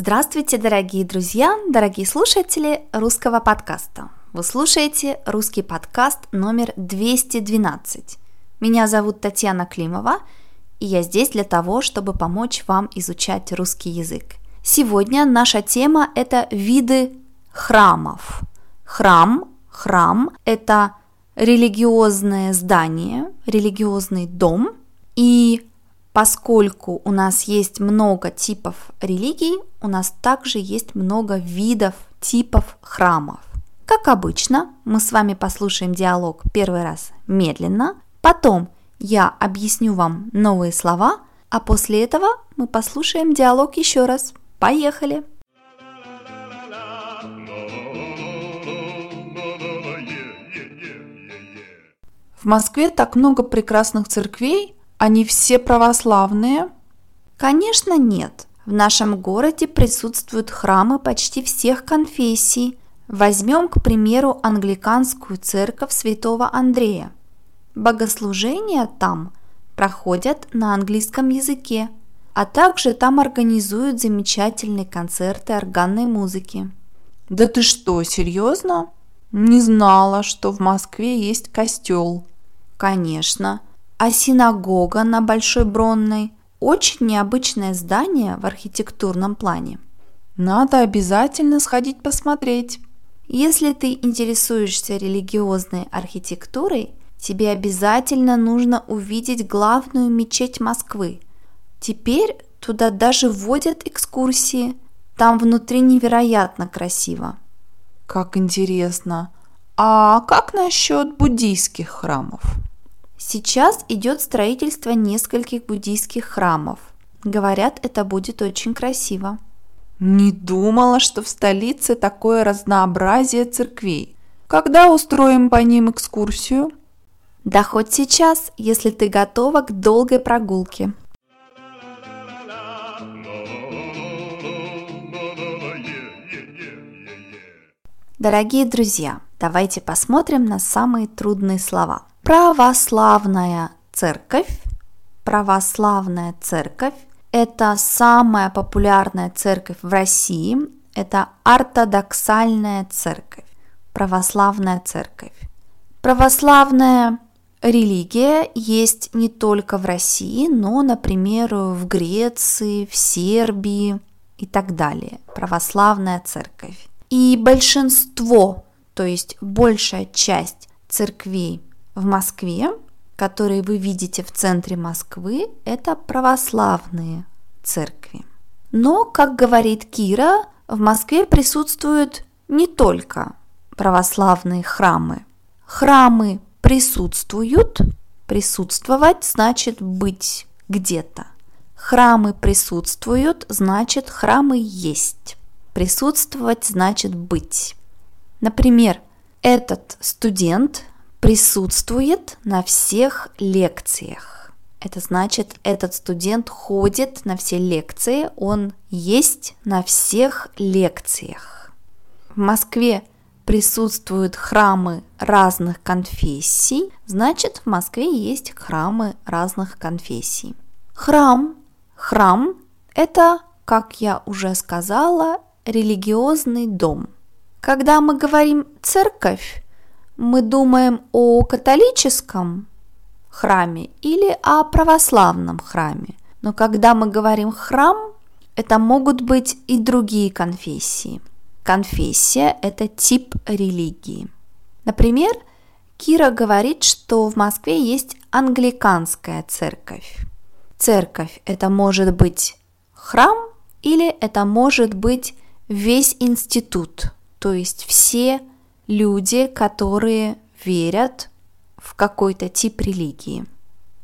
Здравствуйте, дорогие друзья, дорогие слушатели русского подкаста. Вы слушаете русский подкаст номер 212. Меня зовут Татьяна Климова, и я здесь для того, чтобы помочь вам изучать русский язык. Сегодня наша тема – это виды храмов. Храм, храм – это религиозное здание, религиозный дом, и Поскольку у нас есть много типов религий, у нас также есть много видов, типов храмов. Как обычно, мы с вами послушаем диалог первый раз медленно, потом я объясню вам новые слова, а после этого мы послушаем диалог еще раз. Поехали! В Москве так много прекрасных церквей, они все православные? Конечно, нет. В нашем городе присутствуют храмы почти всех конфессий. Возьмем, к примеру, англиканскую церковь святого Андрея. Богослужения там проходят на английском языке, а также там организуют замечательные концерты органной музыки. Да ты что, серьезно? Не знала, что в Москве есть костел. Конечно, а синагога на Большой Бронной – очень необычное здание в архитектурном плане. Надо обязательно сходить посмотреть. Если ты интересуешься религиозной архитектурой, тебе обязательно нужно увидеть главную мечеть Москвы. Теперь туда даже вводят экскурсии. Там внутри невероятно красиво. Как интересно. А как насчет буддийских храмов? Сейчас идет строительство нескольких буддийских храмов. Говорят, это будет очень красиво. Не думала, что в столице такое разнообразие церквей. Когда устроим по ним экскурсию? Да хоть сейчас, если ты готова к долгой прогулке. Дорогие друзья, давайте посмотрим на самые трудные слова – Православная церковь. Православная церковь – это самая популярная церковь в России. Это ортодоксальная церковь. Православная церковь. Православная религия есть не только в России, но, например, в Греции, в Сербии и так далее. Православная церковь. И большинство, то есть большая часть церквей в Москве, которые вы видите в центре Москвы, это православные церкви. Но, как говорит Кира, в Москве присутствуют не только православные храмы. Храмы присутствуют, присутствовать значит быть где-то. Храмы присутствуют, значит храмы есть. Присутствовать значит быть. Например, этот студент присутствует на всех лекциях. Это значит, этот студент ходит на все лекции, он есть на всех лекциях. В Москве присутствуют храмы разных конфессий, значит, в Москве есть храмы разных конфессий. Храм, храм – это, как я уже сказала, религиозный дом. Когда мы говорим церковь, мы думаем о католическом храме или о православном храме. Но когда мы говорим храм, это могут быть и другие конфессии. Конфессия – это тип религии. Например, Кира говорит, что в Москве есть англиканская церковь. Церковь – это может быть храм или это может быть весь институт, то есть все люди, которые верят в какой-то тип религии.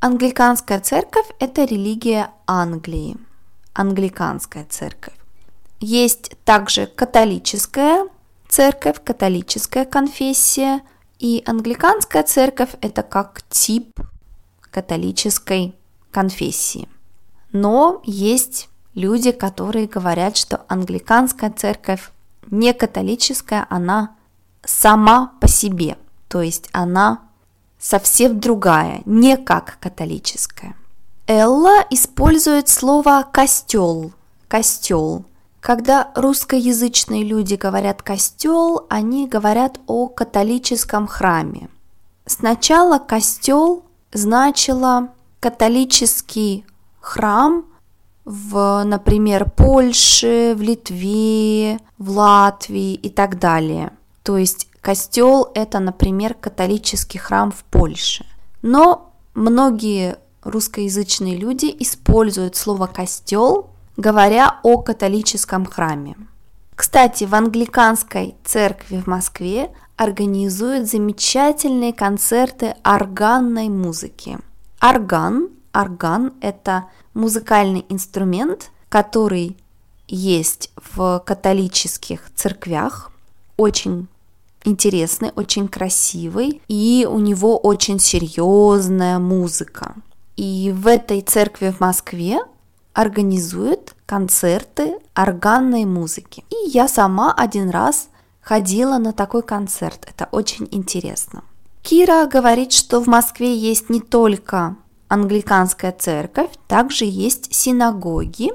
Англиканская церковь – это религия Англии. Англиканская церковь. Есть также католическая церковь, католическая конфессия. И англиканская церковь – это как тип католической конфессии. Но есть люди, которые говорят, что англиканская церковь не католическая, она сама по себе, то есть она совсем другая, не как католическая. Элла использует слово «костел», «костел». Когда русскоязычные люди говорят «костел», они говорят о католическом храме. Сначала «костел» значило католический храм в, например, Польше, в Литве, в Латвии и так далее. То есть костел – это, например, католический храм в Польше. Но многие русскоязычные люди используют слово «костел», говоря о католическом храме. Кстати, в англиканской церкви в Москве организуют замечательные концерты органной музыки. Орган, орган – это музыкальный инструмент, который есть в католических церквях, очень интересный, очень красивый, и у него очень серьезная музыка. И в этой церкви в Москве организуют концерты органной музыки. И я сама один раз ходила на такой концерт. Это очень интересно. Кира говорит, что в Москве есть не только англиканская церковь, также есть синагоги.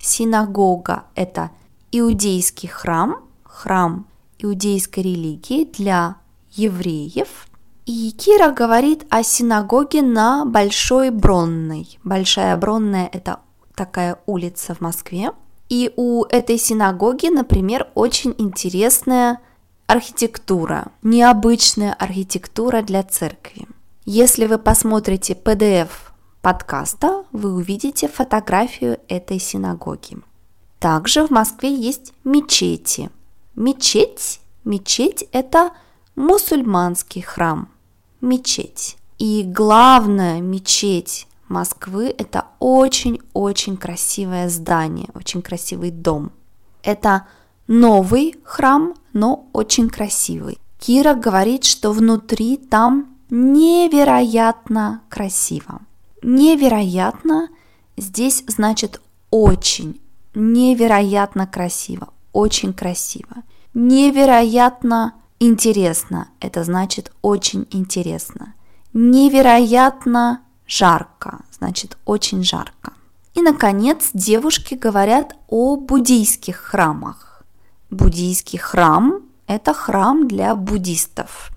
Синагога – это иудейский храм, храм иудейской религии для евреев. И Кира говорит о синагоге на Большой Бронной. Большая Бронная – это такая улица в Москве. И у этой синагоги, например, очень интересная архитектура, необычная архитектура для церкви. Если вы посмотрите PDF подкаста, вы увидите фотографию этой синагоги. Также в Москве есть мечети. Мечеть, мечеть – это мусульманский храм, мечеть. И главная мечеть Москвы – это очень-очень красивое здание, очень красивый дом. Это новый храм, но очень красивый. Кира говорит, что внутри там невероятно красиво. Невероятно здесь значит очень, невероятно красиво, очень красиво. Невероятно интересно, это значит очень интересно. Невероятно жарко, значит очень жарко. И, наконец, девушки говорят о буддийских храмах. Буддийский храм – это храм для буддистов.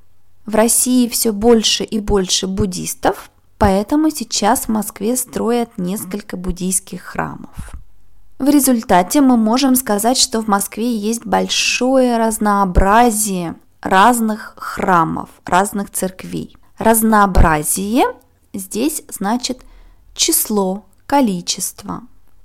В России все больше и больше буддистов, поэтому сейчас в Москве строят несколько буддийских храмов. В результате мы можем сказать, что в Москве есть большое разнообразие разных храмов, разных церквей. Разнообразие здесь значит число, количество,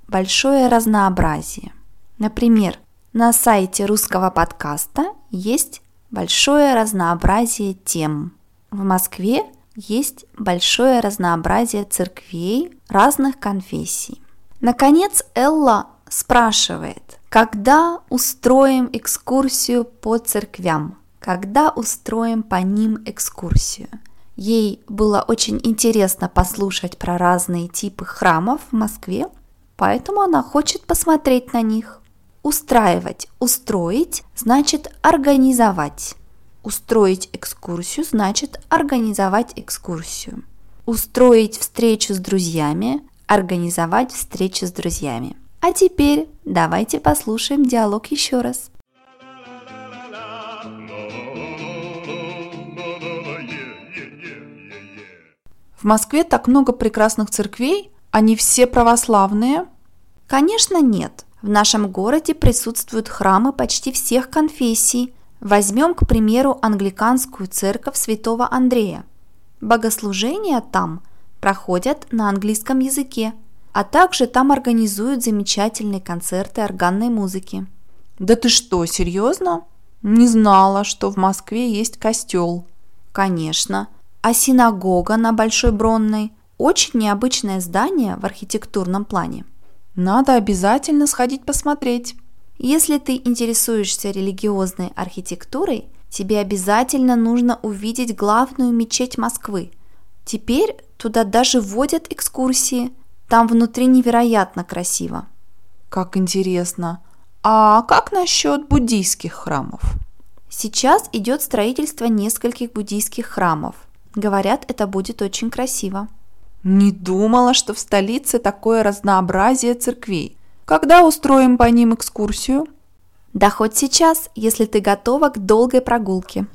большое разнообразие. Например, на сайте русского подкаста есть большое разнообразие тем. В Москве есть большое разнообразие церквей разных конфессий. Наконец, Элла спрашивает, когда устроим экскурсию по церквям? Когда устроим по ним экскурсию? Ей было очень интересно послушать про разные типы храмов в Москве, поэтому она хочет посмотреть на них. Устраивать, устроить значит организовать. Устроить экскурсию значит организовать экскурсию. Устроить встречу с друзьями, организовать встречу с друзьями. А теперь давайте послушаем диалог еще раз. В Москве так много прекрасных церквей, они все православные? Конечно, нет. В нашем городе присутствуют храмы почти всех конфессий. Возьмем, к примеру, англиканскую церковь святого Андрея. Богослужения там проходят на английском языке, а также там организуют замечательные концерты органной музыки. Да ты что, серьезно? Не знала, что в Москве есть костел. Конечно. А синагога на Большой Бронной – очень необычное здание в архитектурном плане. Надо обязательно сходить посмотреть. Если ты интересуешься религиозной архитектурой, тебе обязательно нужно увидеть главную мечеть Москвы. Теперь туда даже водят экскурсии. Там внутри невероятно красиво. Как интересно. А как насчет буддийских храмов? Сейчас идет строительство нескольких буддийских храмов – Говорят, это будет очень красиво. Не думала, что в столице такое разнообразие церквей. Когда устроим по ним экскурсию? Да хоть сейчас, если ты готова к долгой прогулке.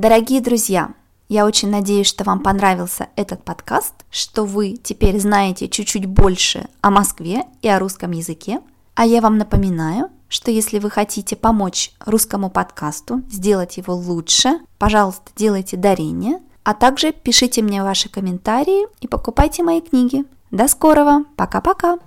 Дорогие друзья, я очень надеюсь, что вам понравился этот подкаст, что вы теперь знаете чуть-чуть больше о Москве и о русском языке. А я вам напоминаю, что если вы хотите помочь русскому подкасту, сделать его лучше, пожалуйста, делайте дарение, а также пишите мне ваши комментарии и покупайте мои книги. До скорого, пока-пока!